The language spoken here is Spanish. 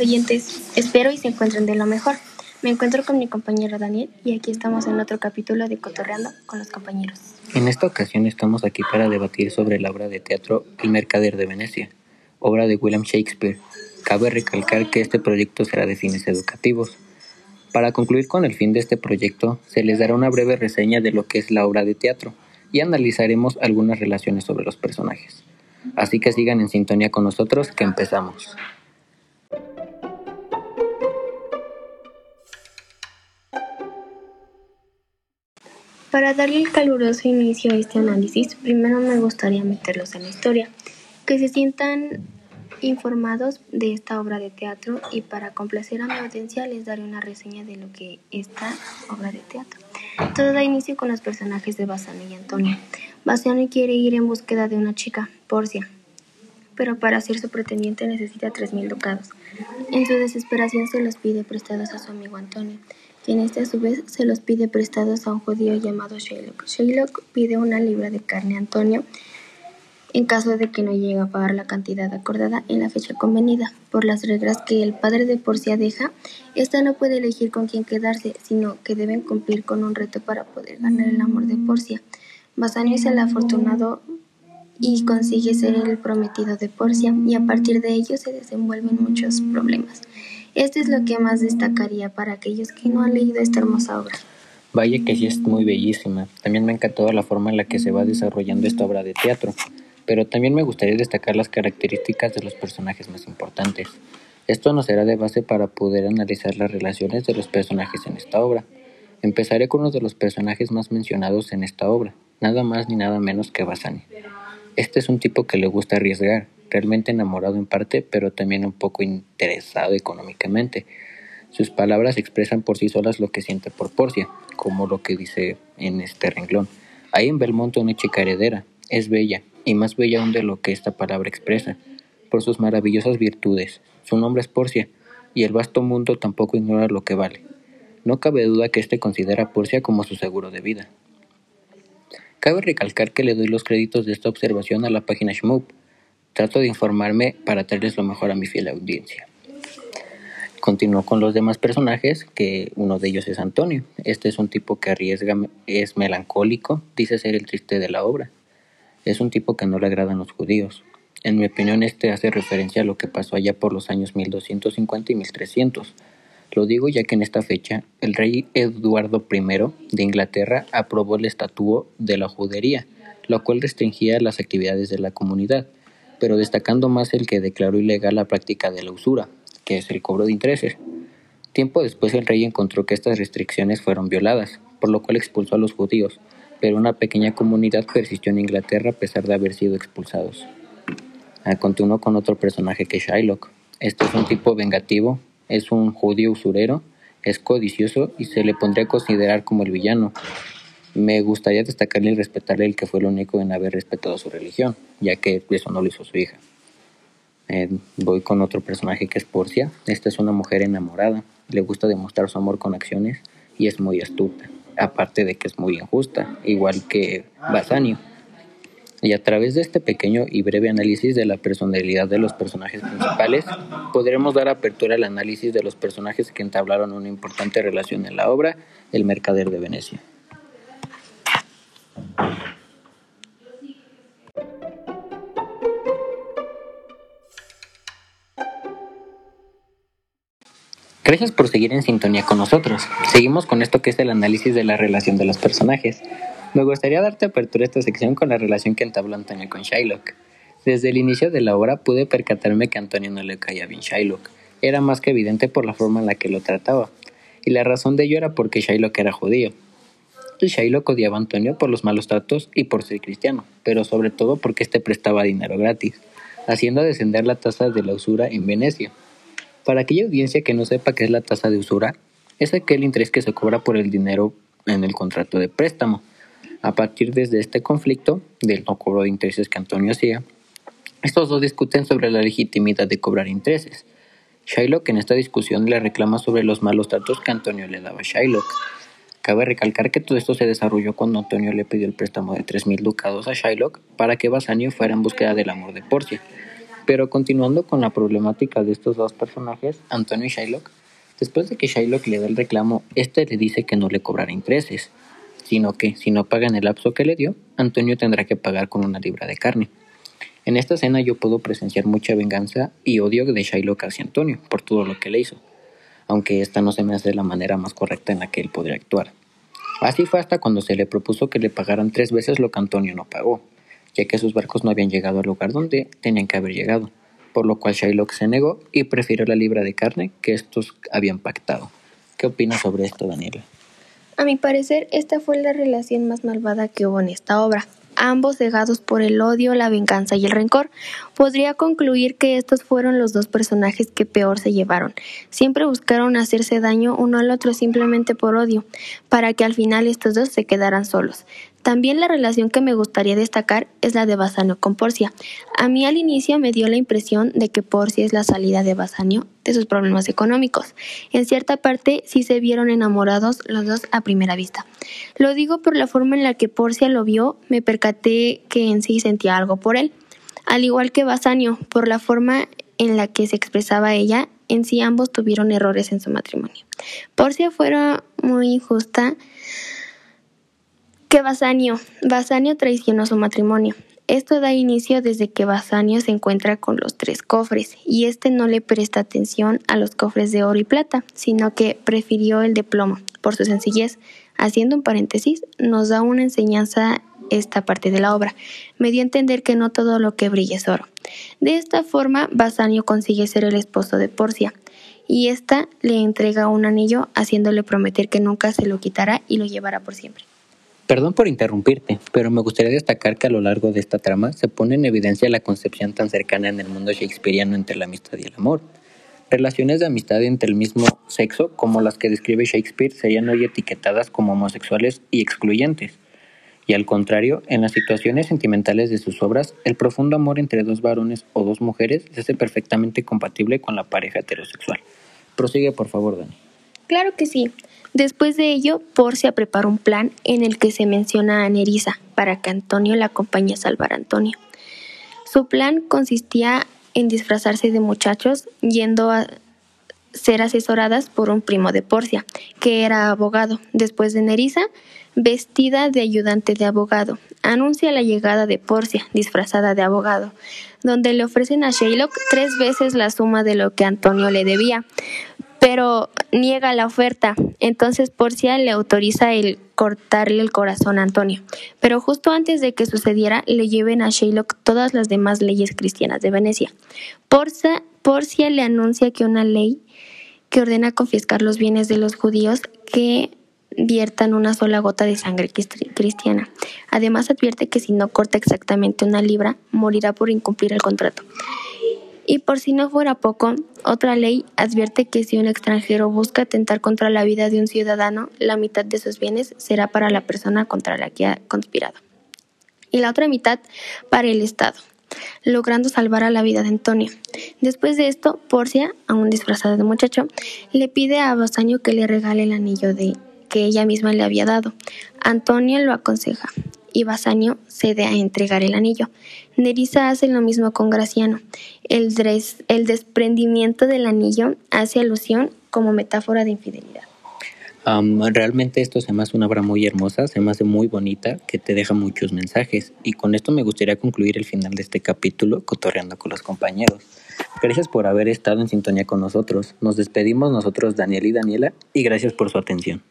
oyentes. Espero y se encuentren de lo mejor. Me encuentro con mi compañero Daniel y aquí estamos en otro capítulo de Cotorreando con los compañeros. En esta ocasión estamos aquí para debatir sobre la obra de teatro El Mercader de Venecia, obra de William Shakespeare. Cabe recalcar que este proyecto será de fines educativos. Para concluir con el fin de este proyecto, se les dará una breve reseña de lo que es la obra de teatro y analizaremos algunas relaciones sobre los personajes. Así que sigan en sintonía con nosotros que empezamos. Para darle el caluroso inicio a este análisis, primero me gustaría meterlos en la historia, que se sientan informados de esta obra de teatro y para complacer a mi audiencia les daré una reseña de lo que esta obra de teatro. Todo da inicio con los personajes de Basano y Antonio. Basano quiere ir en búsqueda de una chica, Porcia, pero para ser su pretendiente necesita tres mil ducados. En su desesperación se los pide prestados a su amigo Antonio, quien este a su vez se los pide prestados a un judío llamado Shylock. Shylock pide una libra de carne a Antonio en caso de que no llegue a pagar la cantidad acordada en la fecha convenida. Por las reglas que el padre de Porcia deja, esta no puede elegir con quién quedarse, sino que deben cumplir con un reto para poder ganar el amor de Porcia. Basanio es el afortunado y consigue ser el prometido de Porcia, y a partir de ello se desenvuelven muchos problemas. Esto es lo que más destacaría para aquellos que no han leído esta hermosa obra. Vaya que sí es muy bellísima. También me ha encantado la forma en la que se va desarrollando esta obra de teatro pero también me gustaría destacar las características de los personajes más importantes. Esto nos será de base para poder analizar las relaciones de los personajes en esta obra. Empezaré con uno de los personajes más mencionados en esta obra, nada más ni nada menos que Basani. Este es un tipo que le gusta arriesgar, realmente enamorado en parte, pero también un poco interesado económicamente. Sus palabras expresan por sí solas lo que siente por Porcia, como lo que dice en este renglón. Hay en Belmonte una chica heredera, es bella, y más bella aún de lo que esta palabra expresa, por sus maravillosas virtudes. Su nombre es Porcia, y el vasto mundo tampoco ignora lo que vale. No cabe duda que éste considera a Porcia como su seguro de vida. Cabe recalcar que le doy los créditos de esta observación a la página Shmoop. Trato de informarme para traerles lo mejor a mi fiel audiencia. Continúo con los demás personajes, que uno de ellos es Antonio. Este es un tipo que arriesga, es melancólico, dice ser el triste de la obra es un tipo que no le agradan los judíos. En mi opinión, este hace referencia a lo que pasó allá por los años 1250 y 1300. Lo digo ya que en esta fecha el rey Eduardo I de Inglaterra aprobó el estatuto de la judería, lo cual restringía las actividades de la comunidad, pero destacando más el que declaró ilegal la práctica de la usura, que es el cobro de intereses. Tiempo después el rey encontró que estas restricciones fueron violadas, por lo cual expulsó a los judíos, pero una pequeña comunidad persistió en Inglaterra a pesar de haber sido expulsados. Ah, continuó con otro personaje que Shylock. Este es un tipo vengativo, es un judío usurero, es codicioso y se le pondría a considerar como el villano. Me gustaría destacarle y respetarle el que fue el único en haber respetado su religión, ya que eso no lo hizo su hija. Eh, voy con otro personaje que es Porcia. Esta es una mujer enamorada, le gusta demostrar su amor con acciones y es muy astuta aparte de que es muy injusta, igual que Basanio. Y a través de este pequeño y breve análisis de la personalidad de los personajes principales, podremos dar apertura al análisis de los personajes que entablaron una importante relación en la obra El Mercader de Venecia. Gracias por seguir en sintonía con nosotros. Seguimos con esto que es el análisis de la relación de los personajes. Me gustaría darte apertura a esta sección con la relación que entabló Antonio con Shylock. Desde el inicio de la obra pude percatarme que Antonio no le caía bien Shylock. Era más que evidente por la forma en la que lo trataba. Y la razón de ello era porque Shylock era judío. Shylock odiaba a Antonio por los malos tratos y por ser cristiano, pero sobre todo porque éste prestaba dinero gratis, haciendo descender la tasa de la usura en Venecia. Para aquella audiencia que no sepa qué es la tasa de usura, es aquel interés que se cobra por el dinero en el contrato de préstamo. A partir de este conflicto, del no cobro de intereses que Antonio hacía, estos dos discuten sobre la legitimidad de cobrar intereses. Shylock en esta discusión le reclama sobre los malos tratos que Antonio le daba a Shylock. Cabe recalcar que todo esto se desarrolló cuando Antonio le pidió el préstamo de 3.000 ducados a Shylock para que Basanio fuera en búsqueda del amor de Porcia Pero continuando con la problemática de estos dos personajes, Antonio y Shylock, después de que Shylock le da el reclamo, este le dice que no le cobrará intereses, sino que si no paga en el lapso que le dio, Antonio tendrá que pagar con una libra de carne. En esta escena yo puedo presenciar mucha venganza y odio de Shylock hacia Antonio por todo lo que le hizo, aunque esta no se me hace la manera más correcta en la que él podría actuar. Así fue hasta cuando se le propuso que le pagaran tres veces lo que Antonio no pagó, ya que sus barcos no habían llegado al lugar donde tenían que haber llegado, por lo cual Shylock se negó y prefirió la libra de carne que estos habían pactado. ¿Qué opinas sobre esto, Daniela? A mi parecer, esta fue la relación más malvada que hubo en esta obra. Ambos cegados por el odio, la venganza y el rencor, podría concluir que estos fueron los dos personajes que peor se llevaron. Siempre buscaron hacerse daño uno al otro simplemente por odio, para que al final estos dos se quedaran solos. También la relación que me gustaría destacar es la de Basanio con Porcia. A mí al inicio me dio la impresión de que Porcia es la salida de Basanio de sus problemas económicos. En cierta parte sí se vieron enamorados los dos a primera vista. Lo digo por la forma en la que Porcia lo vio, me percaté que en sí sentía algo por él. Al igual que Basanio, por la forma en la que se expresaba ella, en sí ambos tuvieron errores en su matrimonio. Porcia fuera muy injusta que Basanio. Basanio traicionó su matrimonio. Esto da inicio desde que Basanio se encuentra con los tres cofres y este no le presta atención a los cofres de oro y plata, sino que prefirió el de plomo por su sencillez. Haciendo un paréntesis, nos da una enseñanza esta parte de la obra. Me dio a entender que no todo lo que brilla es oro. De esta forma, Basanio consigue ser el esposo de Porcia y ésta le entrega un anillo haciéndole prometer que nunca se lo quitará y lo llevará por siempre. Perdón por interrumpirte, pero me gustaría destacar que a lo largo de esta trama se pone en evidencia la concepción tan cercana en el mundo shakespeariano entre la amistad y el amor. Relaciones de amistad entre el mismo sexo, como las que describe Shakespeare, serían hoy etiquetadas como homosexuales y excluyentes. Y al contrario, en las situaciones sentimentales de sus obras, el profundo amor entre dos varones o dos mujeres se hace perfectamente compatible con la pareja heterosexual. Prosigue, por favor, Dani. Claro que sí. Después de ello, Porcia prepara un plan en el que se menciona a Nerissa para que Antonio la acompañe a salvar a Antonio. Su plan consistía en disfrazarse de muchachos yendo a ser asesoradas por un primo de Porcia, que era abogado. Después de Nerissa, vestida de ayudante de abogado, anuncia la llegada de Porcia, disfrazada de abogado, donde le ofrecen a Shylock tres veces la suma de lo que Antonio le debía, pero niega la oferta. Entonces Porcia le autoriza el cortarle el corazón a Antonio. Pero justo antes de que sucediera, le lleven a Shylock todas las demás leyes cristianas de Venecia. Porcia, Porcia le anuncia que una ley que ordena confiscar los bienes de los judíos que viertan una sola gota de sangre cristiana. Además advierte que si no corta exactamente una libra, morirá por incumplir el contrato. Y por si no fuera poco, otra ley advierte que si un extranjero busca atentar contra la vida de un ciudadano, la mitad de sus bienes será para la persona contra la que ha conspirado. Y la otra mitad para el Estado, logrando salvar a la vida de Antonio. Después de esto, Porcia, aún disfrazada de muchacho, le pide a Basanio que le regale el anillo de que ella misma le había dado. Antonio lo aconseja y Basanio cede a entregar el anillo. Nerissa hace lo mismo con Graciano. El, el desprendimiento del anillo hace alusión como metáfora de infidelidad. realmente esto se me hace una obra muy hermosa, se me hace muy bonita, que te deja muchos mensajes. Y con esto me gustaría concluir el final de este capítulo, cotorreando con los compañeros. Gracias por haber estado en sintonía con nosotros. Nos despedimos nosotros, Daniel y Daniela, y gracias por su atención.